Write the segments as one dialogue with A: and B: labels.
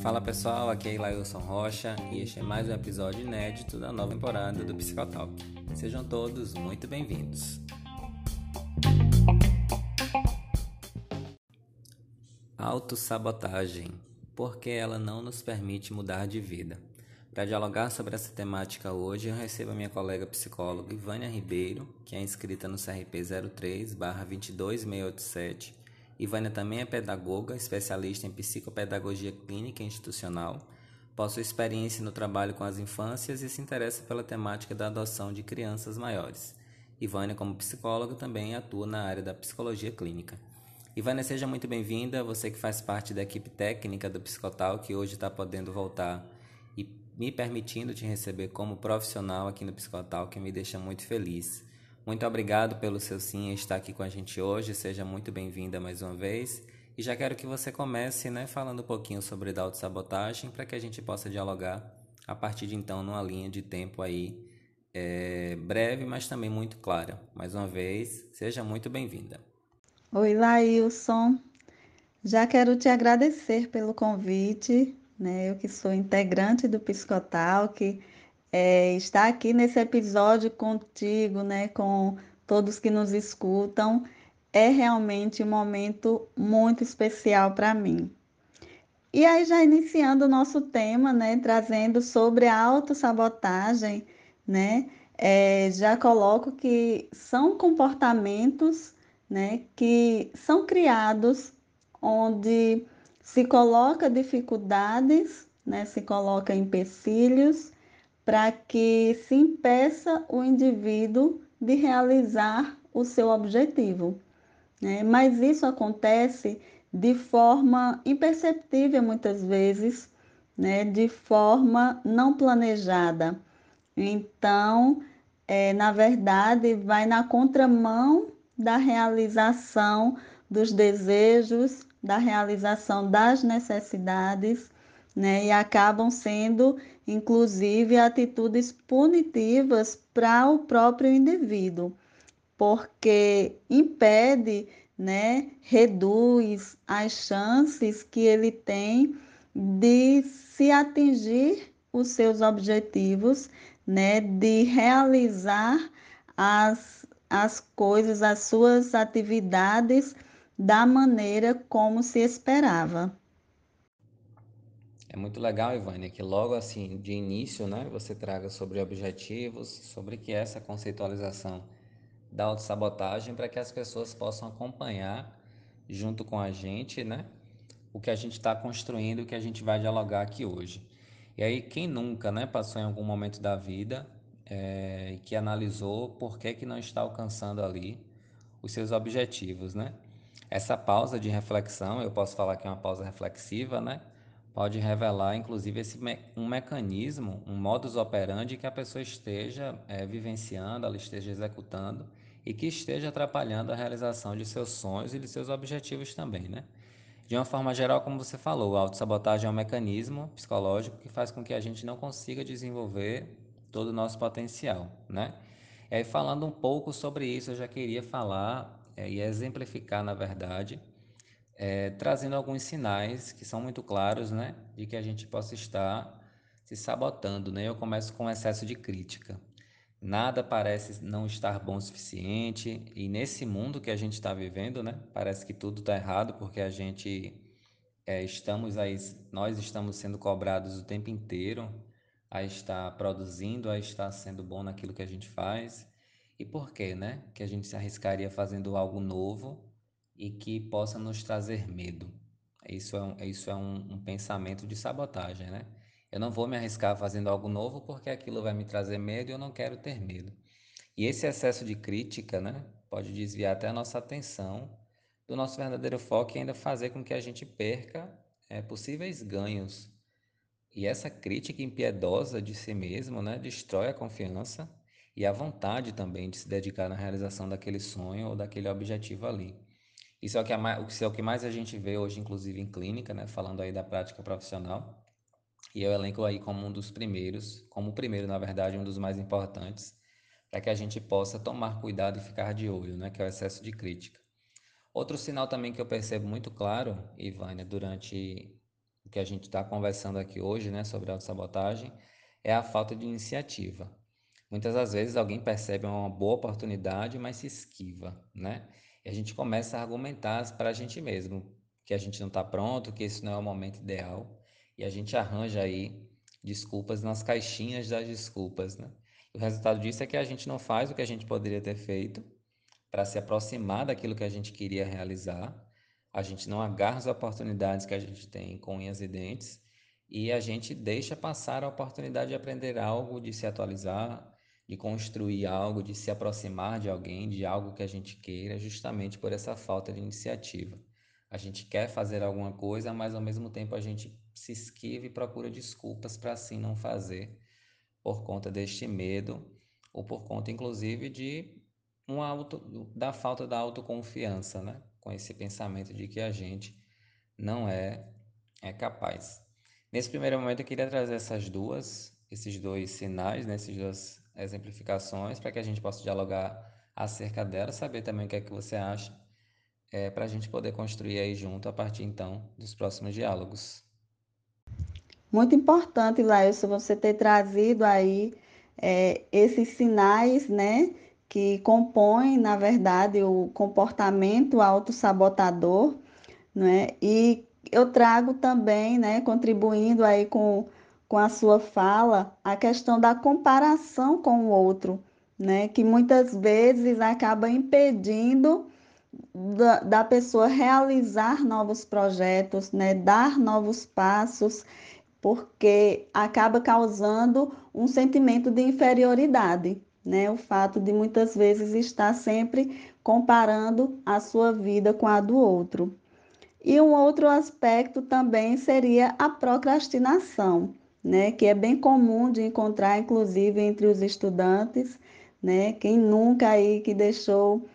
A: Fala pessoal, aqui é Ilailson Rocha e este é mais um episódio inédito da nova temporada do Psicotalk. Sejam todos muito bem-vindos. Autossabotagem. Por que ela não nos permite mudar de vida? Para dialogar sobre essa temática hoje, eu recebo a minha colega psicóloga Ivânia Ribeiro, que é inscrita no CRP 03-22687. Ivânia também é pedagoga, especialista em psicopedagogia clínica e institucional, possui experiência no trabalho com as infâncias e se interessa pela temática da adoção de crianças maiores. Ivânia, como psicóloga, também atua na área da psicologia clínica. Ivânia, seja muito bem-vinda, você que faz parte da equipe técnica do Psicotal, que hoje está podendo voltar me permitindo te receber como profissional aqui no Psicotal, que me deixa muito feliz. Muito obrigado pelo seu sim estar aqui com a gente hoje. Seja muito bem-vinda mais uma vez. E já quero que você comece né, falando um pouquinho sobre autossabotagem para que a gente possa dialogar a partir de então numa linha de tempo aí é, breve, mas também muito clara. Mais uma vez, seja muito bem-vinda.
B: Oi, Lailson. Já quero te agradecer pelo convite né? Eu que sou integrante do Psicotalk, é, estar aqui nesse episódio contigo, né? Com todos que nos escutam, é realmente um momento muito especial para mim. E aí, já iniciando o nosso tema, né? Trazendo sobre a autossabotagem, né? É, já coloco que são comportamentos né, que são criados onde se coloca dificuldades, né, se coloca empecilhos para que se impeça o indivíduo de realizar o seu objetivo. Né? Mas isso acontece de forma imperceptível muitas vezes, né? de forma não planejada. Então, é, na verdade, vai na contramão da realização dos desejos, da realização das necessidades, né? E acabam sendo, inclusive, atitudes punitivas para o próprio indivíduo, porque impede, né? Reduz as chances que ele tem de se atingir os seus objetivos, né? De realizar as, as coisas, as suas atividades da maneira como se esperava.
A: É muito legal, Ivânia, que logo assim, de início, né, você traga sobre objetivos, sobre que é essa conceitualização da autossabotagem para que as pessoas possam acompanhar junto com a gente, né, o que a gente está construindo, o que a gente vai dialogar aqui hoje. E aí, quem nunca, né, passou em algum momento da vida é, que analisou por que, que não está alcançando ali os seus objetivos, né? Essa pausa de reflexão, eu posso falar que é uma pausa reflexiva, né? Pode revelar, inclusive, esse me um mecanismo, um modus operandi que a pessoa esteja é, vivenciando, ela esteja executando e que esteja atrapalhando a realização de seus sonhos e de seus objetivos também, né? De uma forma geral, como você falou, a autossabotagem é um mecanismo psicológico que faz com que a gente não consiga desenvolver todo o nosso potencial, né? E aí, falando um pouco sobre isso, eu já queria falar é, e exemplificar, na verdade, é, trazendo alguns sinais que são muito claros, né, de que a gente possa estar se sabotando, né? Eu começo com excesso de crítica. Nada parece não estar bom o suficiente e nesse mundo que a gente está vivendo, né, parece que tudo está errado porque a gente é, estamos aí, nós estamos sendo cobrados o tempo inteiro a estar produzindo, a estar sendo bom naquilo que a gente faz e por que, né? Que a gente se arriscaria fazendo algo novo e que possa nos trazer medo. Isso é um, isso é um, um pensamento de sabotagem, né? Eu não vou me arriscar fazendo algo novo porque aquilo vai me trazer medo e eu não quero ter medo. E esse excesso de crítica, né, pode desviar até a nossa atenção do nosso verdadeiro foco e ainda fazer com que a gente perca é, possíveis ganhos. E essa crítica impiedosa de si mesmo, né, destrói a confiança e a vontade também de se dedicar na realização daquele sonho ou daquele objetivo ali. Isso é o que, é, isso é o que mais a gente vê hoje, inclusive em clínica, né? falando aí da prática profissional. E eu elenco aí como um dos primeiros, como o primeiro, na verdade, um dos mais importantes, para que a gente possa tomar cuidado e ficar de olho, né? que é o excesso de crítica. Outro sinal também que eu percebo muito claro, Ivânia, durante o que a gente está conversando aqui hoje, né, sobre autossabotagem, é a falta de iniciativa. Muitas das vezes alguém percebe uma boa oportunidade, mas se esquiva, né? E a gente começa a argumentar para a gente mesmo que a gente não está pronto, que esse não é o momento ideal, e a gente arranja aí desculpas nas caixinhas das desculpas, né? E o resultado disso é que a gente não faz o que a gente poderia ter feito para se aproximar daquilo que a gente queria realizar, a gente não agarra as oportunidades que a gente tem com unhas e dentes e a gente deixa passar a oportunidade de aprender algo, de se atualizar, de construir algo, de se aproximar de alguém, de algo que a gente queira, justamente por essa falta de iniciativa. A gente quer fazer alguma coisa, mas ao mesmo tempo a gente se esquiva e procura desculpas para assim não fazer, por conta deste medo, ou por conta, inclusive, de um auto, da falta da autoconfiança, né? Com esse pensamento de que a gente não é, é capaz. Nesse primeiro momento, eu queria trazer essas duas, esses dois sinais, né? essas duas exemplificações, para que a gente possa dialogar acerca delas, saber também o que é que você acha, é, para a gente poder construir aí junto a partir então dos próximos diálogos.
B: Muito importante, Lailson, você ter trazido aí é, esses sinais, né, que compõem, na verdade, o comportamento autossabotador, né, e eu trago também, né, contribuindo aí com, com a sua fala, a questão da comparação com o outro, né, que muitas vezes acaba impedindo da, da pessoa realizar novos projetos, né, dar novos passos, porque acaba causando um sentimento de inferioridade, né? O fato de muitas vezes estar sempre comparando a sua vida com a do outro. E um outro aspecto também seria a procrastinação, né? Que é bem comum de encontrar, inclusive, entre os estudantes, né? Quem nunca aí que deixou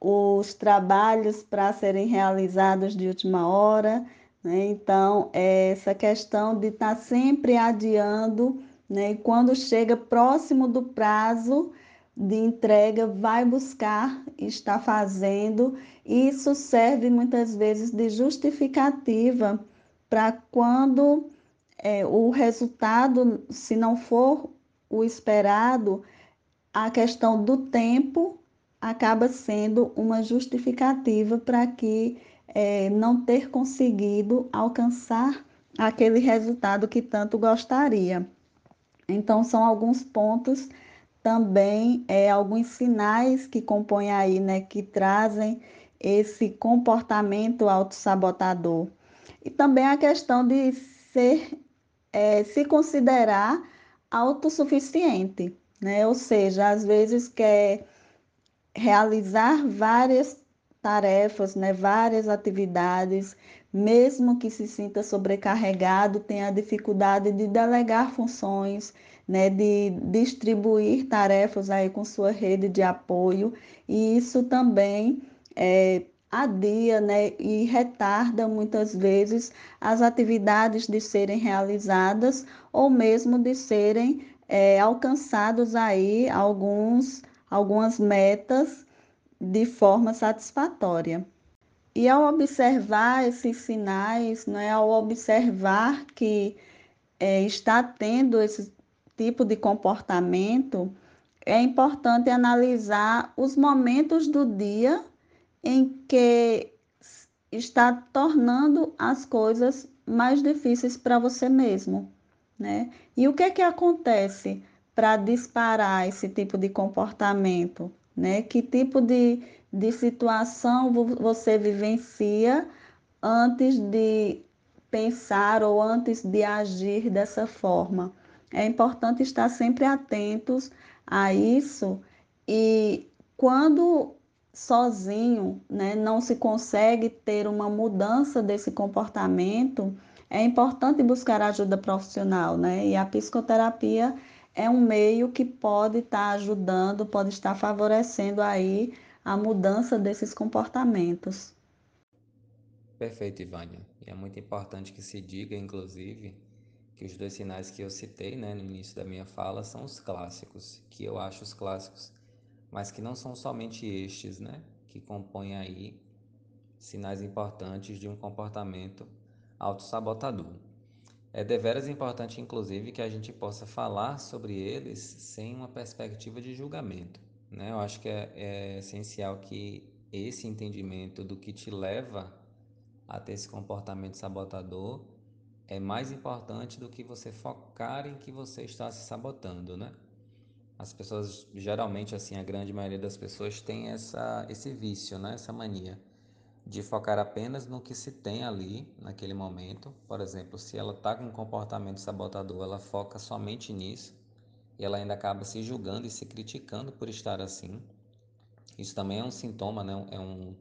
B: os trabalhos para serem realizados de última hora, né? Então, é essa questão de estar tá sempre adiando, né? E quando chega próximo do prazo de entrega, vai buscar, está fazendo. Isso serve muitas vezes de justificativa para quando é, o resultado, se não for o esperado, a questão do tempo acaba sendo uma justificativa para que é, não ter conseguido alcançar aquele resultado que tanto gostaria. Então, são alguns pontos também, é, alguns sinais que compõem aí, né, que trazem esse comportamento autossabotador. E também a questão de ser, é, se considerar autossuficiente, né? Ou seja, às vezes quer realizar várias tarefas, né, várias atividades, mesmo que se sinta sobrecarregado, tenha dificuldade de delegar funções, né, de distribuir tarefas aí com sua rede de apoio, e isso também é, adia né, e retarda muitas vezes as atividades de serem realizadas ou mesmo de serem é, alcançados aí alguns, algumas metas de forma satisfatória. E ao observar esses sinais, né, ao observar que é, está tendo esse tipo de comportamento, é importante analisar os momentos do dia em que está tornando as coisas mais difíceis para você mesmo, né? E o que é que acontece para disparar esse tipo de comportamento? né? Que tipo de, de situação você vivencia antes de pensar ou antes de agir dessa forma? É importante estar sempre atentos a isso e quando sozinho, né, não se consegue ter uma mudança desse comportamento, é importante buscar ajuda profissional, né? E a psicoterapia é um meio que pode estar tá ajudando, pode estar favorecendo aí a mudança desses comportamentos.
A: Perfeito, Ivânia. E é muito importante que se diga, inclusive, que os dois sinais que eu citei né, no início da minha fala são os clássicos, que eu acho os clássicos, mas que não são somente estes, né, que compõem aí sinais importantes de um comportamento autossabotador. É deveras importante, inclusive, que a gente possa falar sobre eles sem uma perspectiva de julgamento. Né? Eu acho que é, é essencial que esse entendimento do que te leva a ter esse comportamento sabotador é mais importante do que você focar em que você está se sabotando, né? As pessoas, geralmente, assim, a grande maioria das pessoas tem essa, esse vício, né? Essa mania de focar apenas no que se tem ali naquele momento. Por exemplo, se ela está com um comportamento sabotador, ela foca somente nisso e ela ainda acaba se julgando e se criticando por estar assim. Isso também é um sintoma, né? É um,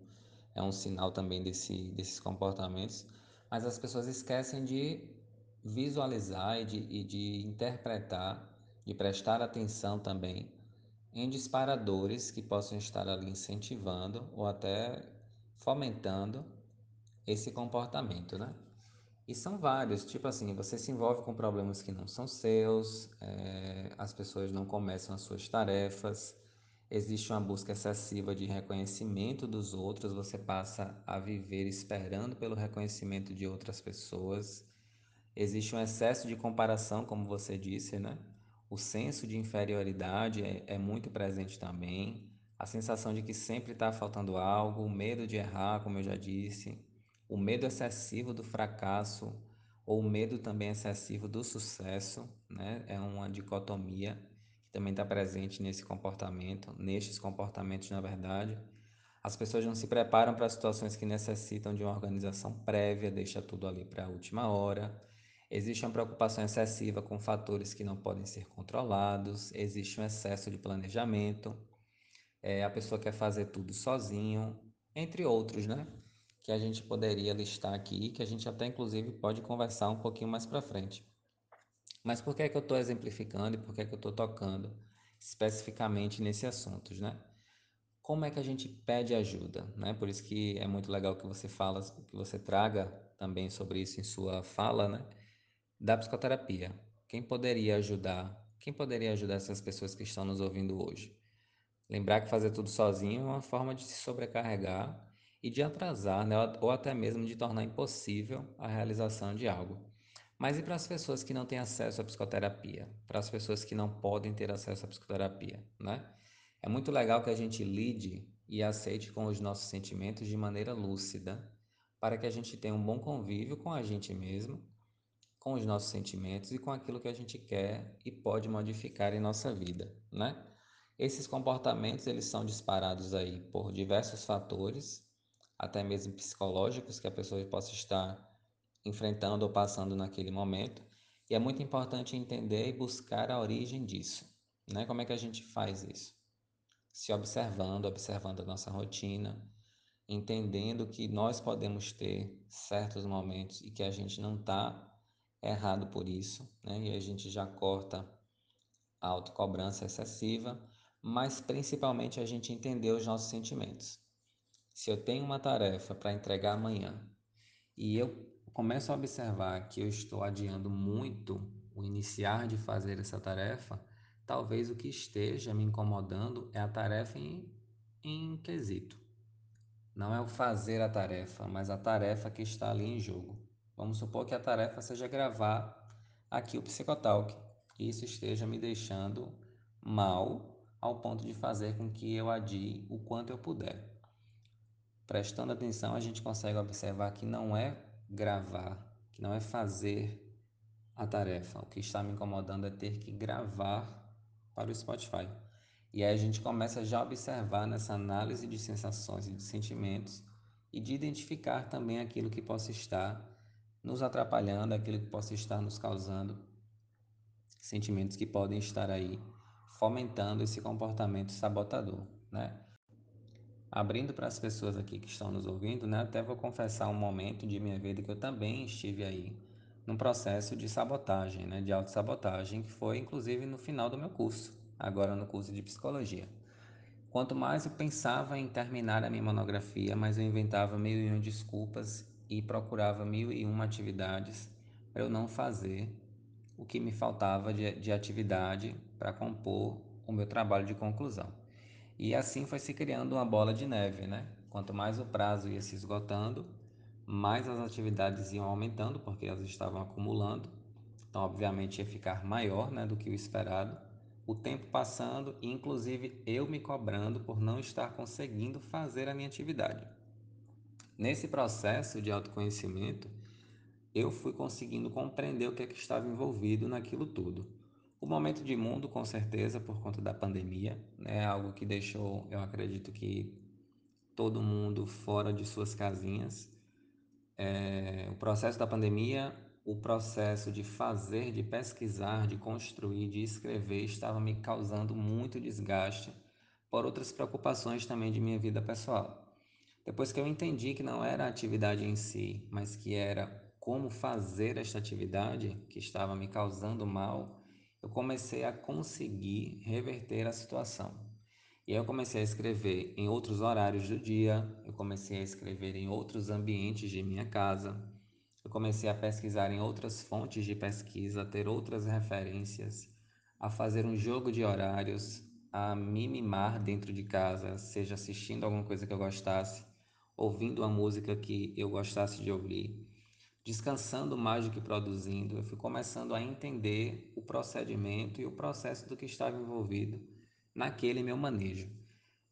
A: é um sinal também desse, desses comportamentos. Mas as pessoas esquecem de visualizar e de, e de interpretar, de prestar atenção também em disparadores que possam estar ali incentivando ou até fomentando esse comportamento, né? E são vários, tipo assim, você se envolve com problemas que não são seus, é, as pessoas não começam as suas tarefas, existe uma busca excessiva de reconhecimento dos outros, você passa a viver esperando pelo reconhecimento de outras pessoas, existe um excesso de comparação, como você disse, né? O senso de inferioridade é, é muito presente também, a sensação de que sempre está faltando algo, o medo de errar, como eu já disse, o medo excessivo do fracasso ou o medo também excessivo do sucesso, né? É uma dicotomia que também está presente nesse comportamento, nestes comportamentos, na verdade. As pessoas não se preparam para situações que necessitam de uma organização prévia, deixa tudo ali para a última hora. Existe uma preocupação excessiva com fatores que não podem ser controlados, existe um excesso de planejamento, é, a pessoa quer fazer tudo sozinho, entre outros, né? Que a gente poderia listar aqui, que a gente até inclusive pode conversar um pouquinho mais para frente. Mas por que é que eu estou exemplificando e por que é que eu estou tocando especificamente nesse assunto, né? Como é que a gente pede ajuda, né? Por isso que é muito legal que você fala, que você traga também sobre isso em sua fala, né? Da psicoterapia. Quem poderia ajudar? Quem poderia ajudar essas pessoas que estão nos ouvindo hoje? Lembrar que fazer tudo sozinho é uma forma de se sobrecarregar e de atrasar, né? ou até mesmo de tornar impossível a realização de algo. Mas e para as pessoas que não têm acesso à psicoterapia? Para as pessoas que não podem ter acesso à psicoterapia, né? É muito legal que a gente lide e aceite com os nossos sentimentos de maneira lúcida, para que a gente tenha um bom convívio com a gente mesmo, com os nossos sentimentos e com aquilo que a gente quer e pode modificar em nossa vida, né? Esses comportamentos eles são disparados aí por diversos fatores, até mesmo psicológicos que a pessoa possa estar enfrentando ou passando naquele momento, e é muito importante entender e buscar a origem disso, né? Como é que a gente faz isso? Se observando, observando a nossa rotina, entendendo que nós podemos ter certos momentos e que a gente não está errado por isso, né? E a gente já corta a autocobrança excessiva mas principalmente a gente entender os nossos sentimentos. Se eu tenho uma tarefa para entregar amanhã e eu começo a observar que eu estou adiando muito o iniciar de fazer essa tarefa, talvez o que esteja me incomodando é a tarefa em, em quesito. Não é o fazer a tarefa, mas a tarefa que está ali em jogo. Vamos supor que a tarefa seja gravar aqui o Psicotalk isso esteja me deixando mal ao ponto de fazer com que eu adie o quanto eu puder. Prestando atenção, a gente consegue observar que não é gravar, que não é fazer a tarefa. O que está me incomodando é ter que gravar para o Spotify. E aí a gente começa já a observar nessa análise de sensações e de sentimentos e de identificar também aquilo que possa estar nos atrapalhando, aquilo que possa estar nos causando sentimentos que podem estar aí fomentando esse comportamento sabotador, né? Abrindo para as pessoas aqui que estão nos ouvindo, né? Até vou confessar um momento de minha vida que eu também estive aí num processo de sabotagem, né? De autossabotagem, que foi inclusive no final do meu curso, agora no curso de psicologia. Quanto mais eu pensava em terminar a minha monografia, mais eu inventava mil e uma desculpas e procurava mil e uma atividades para eu não fazer o que me faltava de, de atividade para compor o meu trabalho de conclusão. E assim foi se criando uma bola de neve, né? Quanto mais o prazo ia se esgotando, mais as atividades iam aumentando, porque elas estavam acumulando. Então, obviamente, ia ficar maior né, do que o esperado. O tempo passando inclusive, eu me cobrando por não estar conseguindo fazer a minha atividade. Nesse processo de autoconhecimento, eu fui conseguindo compreender o que, é que estava envolvido naquilo tudo. O momento de mundo, com certeza, por conta da pandemia, né, algo que deixou, eu acredito que todo mundo fora de suas casinhas. É, o processo da pandemia, o processo de fazer, de pesquisar, de construir, de escrever, estava me causando muito desgaste por outras preocupações também de minha vida pessoal. Depois que eu entendi que não era a atividade em si, mas que era como fazer esta atividade que estava me causando mal, eu comecei a conseguir reverter a situação. E aí eu comecei a escrever em outros horários do dia, eu comecei a escrever em outros ambientes de minha casa, eu comecei a pesquisar em outras fontes de pesquisa, a ter outras referências, a fazer um jogo de horários, a me mimar dentro de casa, seja assistindo alguma coisa que eu gostasse, ouvindo uma música que eu gostasse de ouvir, descansando mais do que produzindo, eu fui começando a entender o procedimento e o processo do que estava envolvido naquele meu manejo.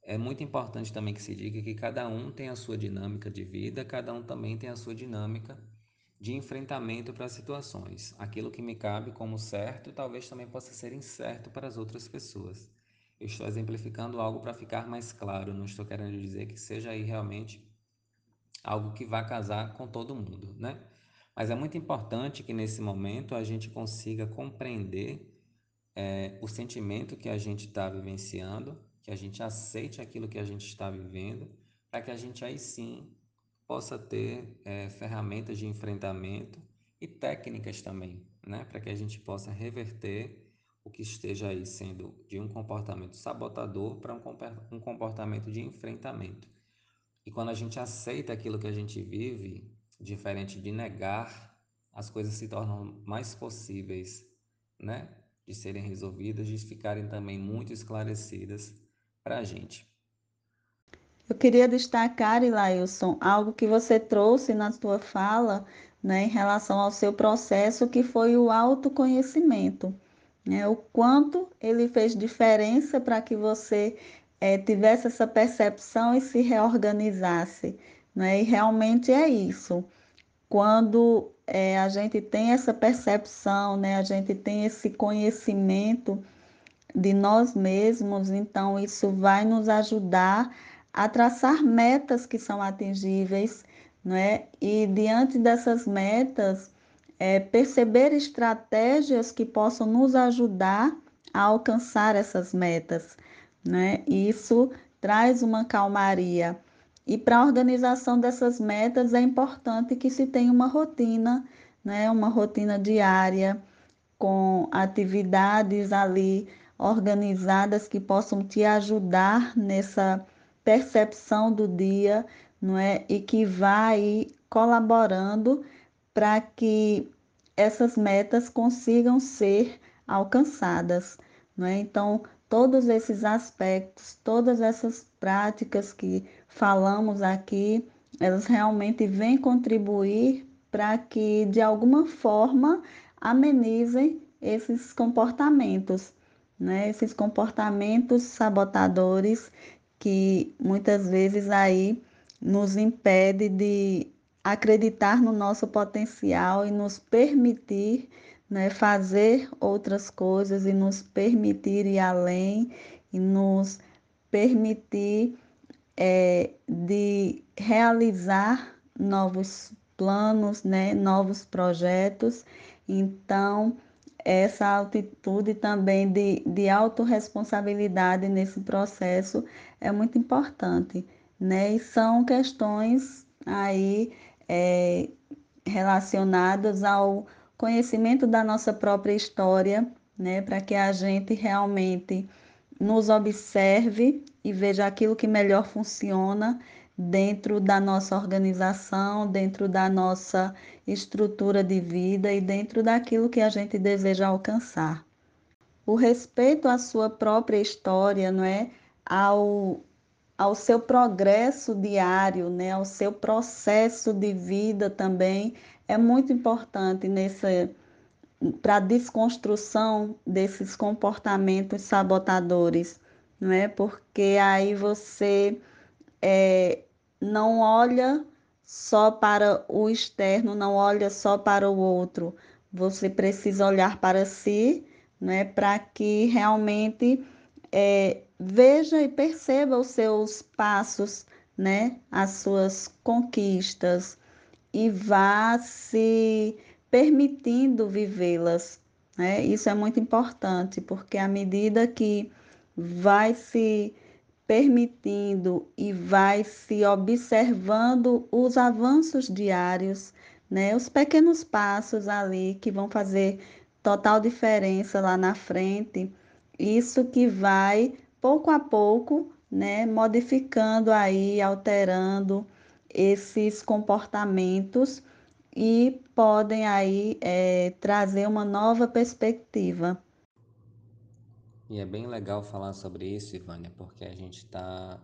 A: É muito importante também que se diga que cada um tem a sua dinâmica de vida, cada um também tem a sua dinâmica de enfrentamento para as situações. Aquilo que me cabe como certo, talvez também possa ser incerto para as outras pessoas. Eu estou exemplificando algo para ficar mais claro, não estou querendo dizer que seja aí realmente algo que vá casar com todo mundo, né? Mas é muito importante que nesse momento a gente consiga compreender é, o sentimento que a gente está vivenciando, que a gente aceite aquilo que a gente está vivendo, para que a gente aí sim possa ter é, ferramentas de enfrentamento e técnicas também, né? Para que a gente possa reverter o que esteja aí sendo de um comportamento sabotador para um comportamento de enfrentamento. E quando a gente aceita aquilo que a gente vive, diferente de negar, as coisas se tornam mais possíveis, né? De serem resolvidas, de ficarem também muito esclarecidas para a gente.
B: Eu queria destacar, Ilailson, algo que você trouxe na sua fala, né, em relação ao seu processo, que foi o autoconhecimento. Né? O quanto ele fez diferença para que você é, tivesse essa percepção e se reorganizasse. Né? E realmente é isso. Quando é, a gente tem essa percepção, né? a gente tem esse conhecimento de nós mesmos, então isso vai nos ajudar a traçar metas que são atingíveis, né? E diante dessas metas, é, perceber estratégias que possam nos ajudar a alcançar essas metas, né? Isso traz uma calmaria. E para a organização dessas metas é importante que se tenha uma rotina, né? Uma rotina diária com atividades ali organizadas que possam te ajudar nessa percepção do dia, não é? E que vai colaborando para que essas metas consigam ser alcançadas, não é? Então, todos esses aspectos, todas essas práticas que falamos aqui, elas realmente vêm contribuir para que de alguma forma amenizem esses comportamentos, né? Esses comportamentos sabotadores que muitas vezes aí nos impede de acreditar no nosso potencial e nos permitir né, fazer outras coisas e nos permitir ir além e nos permitir é, de realizar novos planos, né, novos projetos. Então, essa altitude também de, de autorresponsabilidade nesse processo é muito importante, né? E são questões aí é, relacionadas ao conhecimento da nossa própria história, né? Para que a gente realmente nos observe e veja aquilo que melhor funciona dentro da nossa organização, dentro da nossa estrutura de vida e dentro daquilo que a gente deseja alcançar. O respeito à sua própria história, não é? Ao ao seu progresso diário, né, ao seu processo de vida também, é muito importante nessa para a desconstrução desses comportamentos sabotadores, não é? Porque aí você é, não olha só para o externo, não olha só para o outro. Você precisa olhar para si, né, para que realmente é, veja e perceba os seus passos, né, as suas conquistas e vá se permitindo vivê-las. Né? Isso é muito importante, porque à medida que vai se permitindo e vai se observando os avanços diários, né? Os pequenos passos ali que vão fazer total diferença lá na frente. Isso que vai pouco a pouco, né, modificando aí, alterando esses comportamentos e podem aí é, trazer uma nova perspectiva.
A: E é bem legal falar sobre isso, Ivânia, porque a gente está,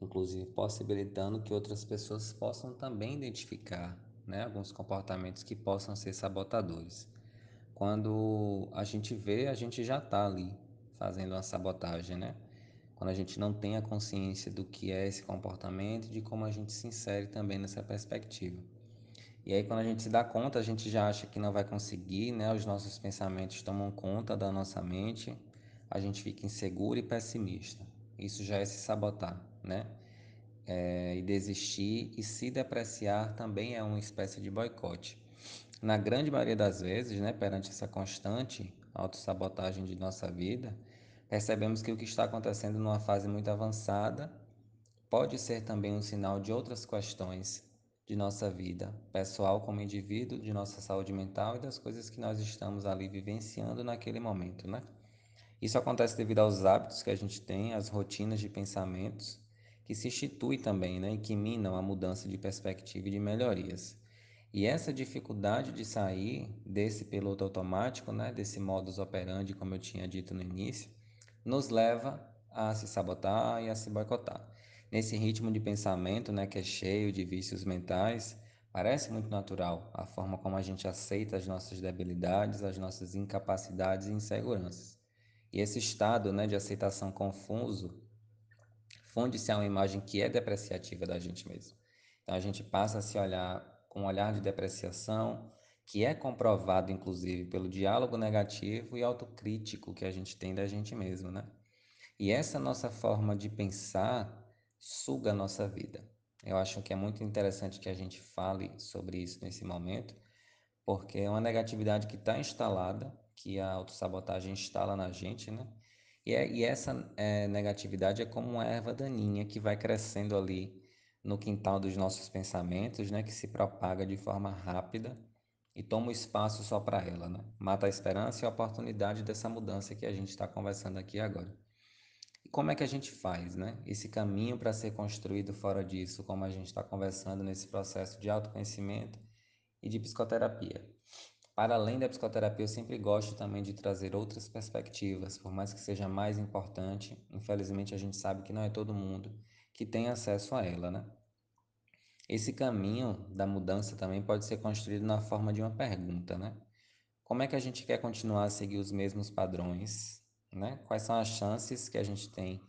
A: inclusive, possibilitando que outras pessoas possam também identificar né, alguns comportamentos que possam ser sabotadores. Quando a gente vê, a gente já está ali fazendo uma sabotagem, né? Quando a gente não tem a consciência do que é esse comportamento e de como a gente se insere também nessa perspectiva. E aí, quando a gente se dá conta, a gente já acha que não vai conseguir, né? Os nossos pensamentos tomam conta da nossa mente a gente fica inseguro e pessimista. Isso já é se sabotar, né? É, e desistir e se depreciar também é uma espécie de boicote. Na grande maioria das vezes, né, perante essa constante autossabotagem de nossa vida, percebemos que o que está acontecendo numa fase muito avançada pode ser também um sinal de outras questões de nossa vida, pessoal como indivíduo, de nossa saúde mental e das coisas que nós estamos ali vivenciando naquele momento, né? Isso acontece devido aos hábitos que a gente tem, às rotinas de pensamentos que se instituem também, né, e que minam a mudança de perspectiva e de melhorias. E essa dificuldade de sair desse piloto automático, né, desse modus operandi, como eu tinha dito no início, nos leva a se sabotar e a se boicotar. Nesse ritmo de pensamento, né, que é cheio de vícios mentais, parece muito natural a forma como a gente aceita as nossas debilidades, as nossas incapacidades e inseguranças. E esse estado né, de aceitação confuso funde-se a uma imagem que é depreciativa da gente mesmo. Então a gente passa a se olhar com um olhar de depreciação, que é comprovado inclusive pelo diálogo negativo e autocrítico que a gente tem da gente mesmo, né? E essa nossa forma de pensar suga a nossa vida. Eu acho que é muito interessante que a gente fale sobre isso nesse momento, porque é uma negatividade que está instalada que a autossabotagem instala na gente, né? E, é, e essa é, negatividade é como uma erva daninha que vai crescendo ali no quintal dos nossos pensamentos, né? Que se propaga de forma rápida e toma espaço só para ela, né? Mata a esperança e a oportunidade dessa mudança que a gente está conversando aqui agora. E como é que a gente faz, né? Esse caminho para ser construído fora disso, como a gente está conversando nesse processo de autoconhecimento e de psicoterapia. Para além da psicoterapia, eu sempre gosto também de trazer outras perspectivas, por mais que seja mais importante. Infelizmente, a gente sabe que não é todo mundo que tem acesso a ela, né? Esse caminho da mudança também pode ser construído na forma de uma pergunta, né? Como é que a gente quer continuar a seguir os mesmos padrões, né? Quais são as chances que a gente tem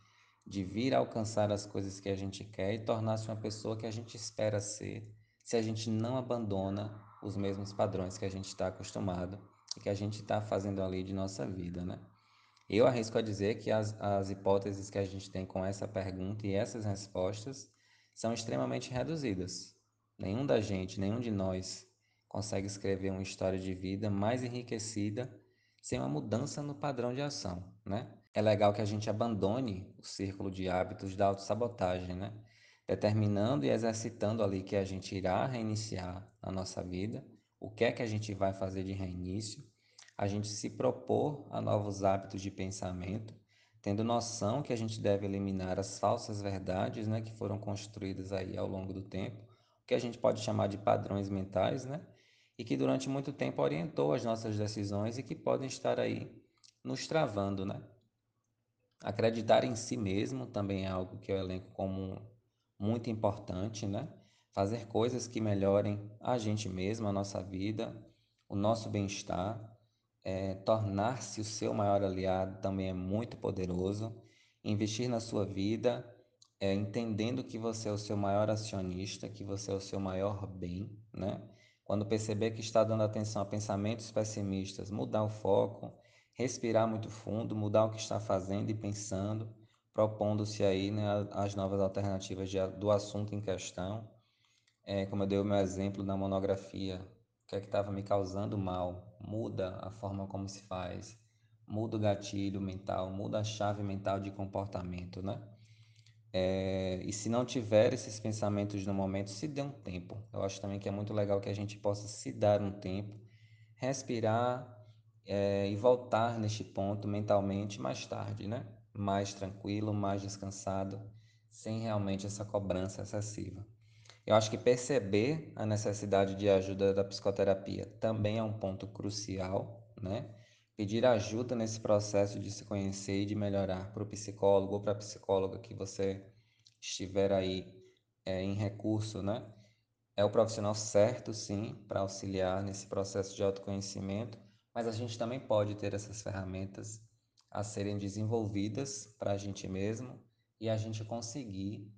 A: de vir alcançar as coisas que a gente quer e tornar-se uma pessoa que a gente espera ser, se a gente não abandona os mesmos padrões que a gente está acostumado e que a gente está fazendo ali de nossa vida, né? Eu arrisco a dizer que as, as hipóteses que a gente tem com essa pergunta e essas respostas são extremamente reduzidas. Nenhum da gente, nenhum de nós consegue escrever uma história de vida mais enriquecida sem uma mudança no padrão de ação, né? É legal que a gente abandone o círculo de hábitos da autossabotagem, né? determinando e exercitando ali que a gente irá reiniciar a nossa vida, o que é que a gente vai fazer de reinício, a gente se propor a novos hábitos de pensamento, tendo noção que a gente deve eliminar as falsas verdades, né, que foram construídas aí ao longo do tempo, o que a gente pode chamar de padrões mentais, né, e que durante muito tempo orientou as nossas decisões e que podem estar aí nos travando, né? Acreditar em si mesmo também é algo que eu elenco como muito importante, né? Fazer coisas que melhorem a gente mesmo, a nossa vida, o nosso bem-estar. É, Tornar-se o seu maior aliado também é muito poderoso. Investir na sua vida, é, entendendo que você é o seu maior acionista, que você é o seu maior bem, né? Quando perceber que está dando atenção a pensamentos pessimistas, mudar o foco, respirar muito fundo, mudar o que está fazendo e pensando, propondo-se aí né, as novas alternativas de, do assunto em questão. É, como eu dei o meu exemplo na monografia, que é que estava me causando mal, muda a forma como se faz, muda o gatilho mental, muda a chave mental de comportamento, né? É, e se não tiver esses pensamentos no momento, se dê um tempo. Eu acho também que é muito legal que a gente possa se dar um tempo, respirar é, e voltar neste ponto mentalmente mais tarde, né? Mais tranquilo, mais descansado, sem realmente essa cobrança excessiva. Eu acho que perceber a necessidade de ajuda da psicoterapia também é um ponto crucial, né? Pedir ajuda nesse processo de se conhecer e de melhorar para o psicólogo ou para a psicóloga que você estiver aí é, em recurso, né? É o profissional certo, sim, para auxiliar nesse processo de autoconhecimento, mas a gente também pode ter essas ferramentas a serem desenvolvidas para a gente mesmo e a gente conseguir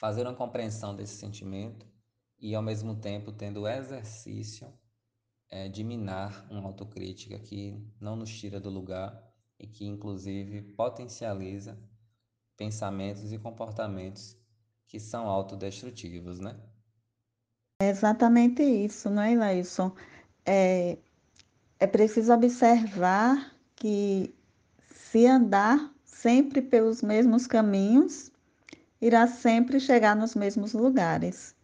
A: fazer uma compreensão desse sentimento e, ao mesmo tempo, tendo o exercício é, de minar uma autocrítica que não nos tira do lugar e que, inclusive, potencializa pensamentos e comportamentos que são autodestrutivos, né?
B: É exatamente isso, não é, Ilailson? É, é preciso observar que se andar sempre pelos mesmos caminhos, irá sempre chegar nos mesmos lugares.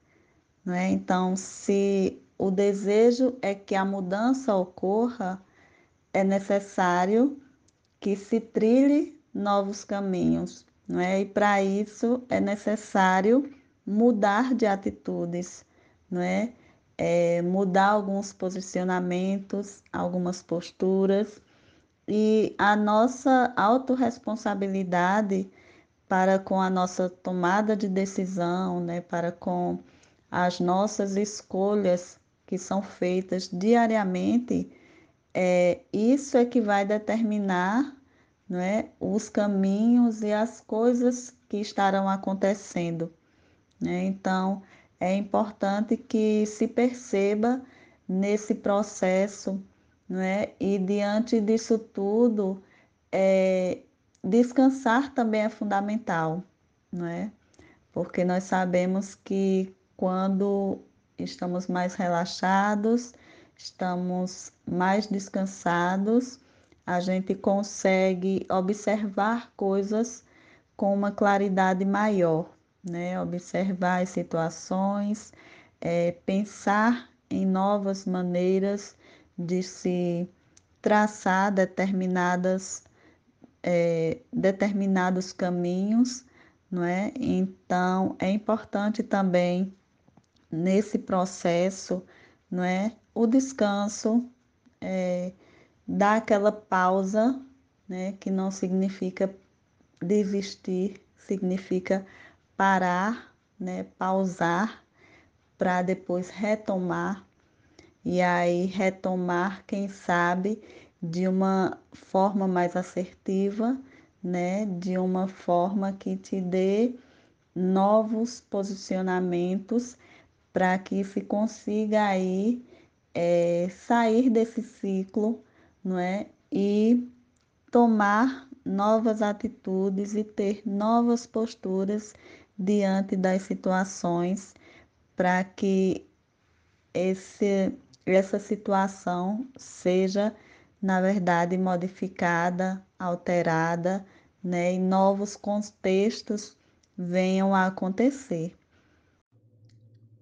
B: Né? Então, se o desejo é que a mudança ocorra, é necessário que se trilhe novos caminhos. Né? E para isso é necessário mudar de atitudes, não é? é? mudar alguns posicionamentos, algumas posturas e a nossa autorresponsabilidade para com a nossa tomada de decisão, né, para com as nossas escolhas que são feitas diariamente, é, isso é que vai determinar não é, os caminhos e as coisas que estarão acontecendo. Né? Então, é importante que se perceba nesse processo, não é? e diante disso tudo, é, Descansar também é fundamental, não é? Porque nós sabemos que quando estamos mais relaxados, estamos mais descansados, a gente consegue observar coisas com uma claridade maior, né? Observar as situações, é, pensar em novas maneiras de se traçar determinadas é, determinados caminhos, não é? Então, é importante também nesse processo, não é? O descanso, é, dar aquela pausa, né? Que não significa desistir, significa parar, né? Pausar para depois retomar e aí retomar, quem sabe, de uma forma mais assertiva, né? De uma forma que te dê novos posicionamentos para que se consiga aí é, sair desse ciclo, não é? E tomar novas atitudes e ter novas posturas diante das situações para que esse, essa situação seja na verdade, modificada, alterada, né, e novos contextos venham a acontecer.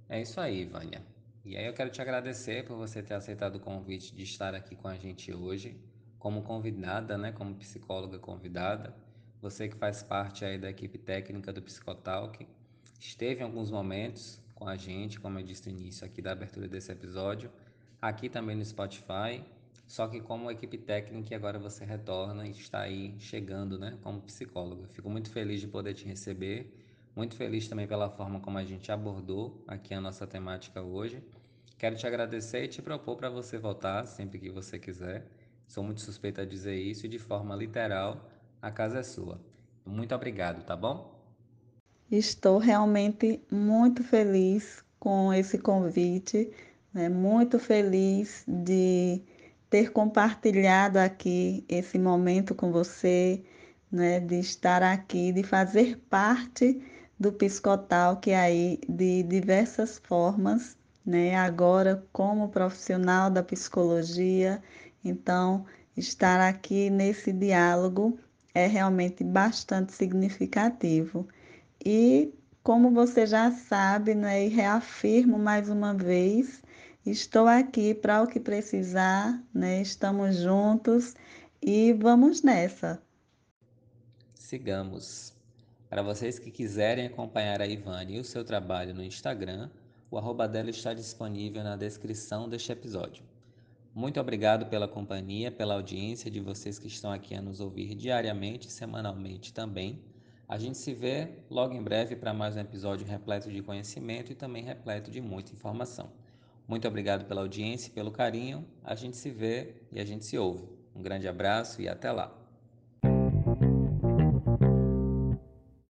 A: É isso aí, Vânia. E aí eu quero te agradecer por você ter aceitado o convite de estar aqui com a gente hoje, como convidada, né, como psicóloga convidada. Você que faz parte aí da equipe técnica do Psicotalk, esteve em alguns momentos com a gente, como eu disse no início aqui da abertura desse episódio, aqui também no Spotify só que como equipe técnica agora você retorna e está aí chegando, né, como psicóloga. Fico muito feliz de poder te receber, muito feliz também pela forma como a gente abordou aqui a nossa temática hoje. Quero te agradecer e te propor para você voltar sempre que você quiser. Sou muito suspeita a dizer isso e de forma literal, a casa é sua. Muito obrigado, tá bom?
B: Estou realmente muito feliz com esse convite, né? Muito feliz de ter compartilhado aqui esse momento com você, né? De estar aqui, de fazer parte do Piscotal, que aí de diversas formas, né? Agora como profissional da psicologia, então estar aqui nesse diálogo é realmente bastante significativo. E como você já sabe, né, e reafirmo mais uma vez, estou aqui para o que precisar, né? Estamos juntos e vamos nessa.
A: Sigamos. Para vocês que quiserem acompanhar a Ivane e o seu trabalho no Instagram, o arroba dela está disponível na descrição deste episódio. Muito obrigado pela companhia, pela audiência de vocês que estão aqui a nos ouvir diariamente semanalmente também. A gente se vê logo em breve para mais um episódio repleto de conhecimento e também repleto de muita informação. Muito obrigado pela audiência e pelo carinho. A gente se vê e a gente se ouve. Um grande abraço e até lá.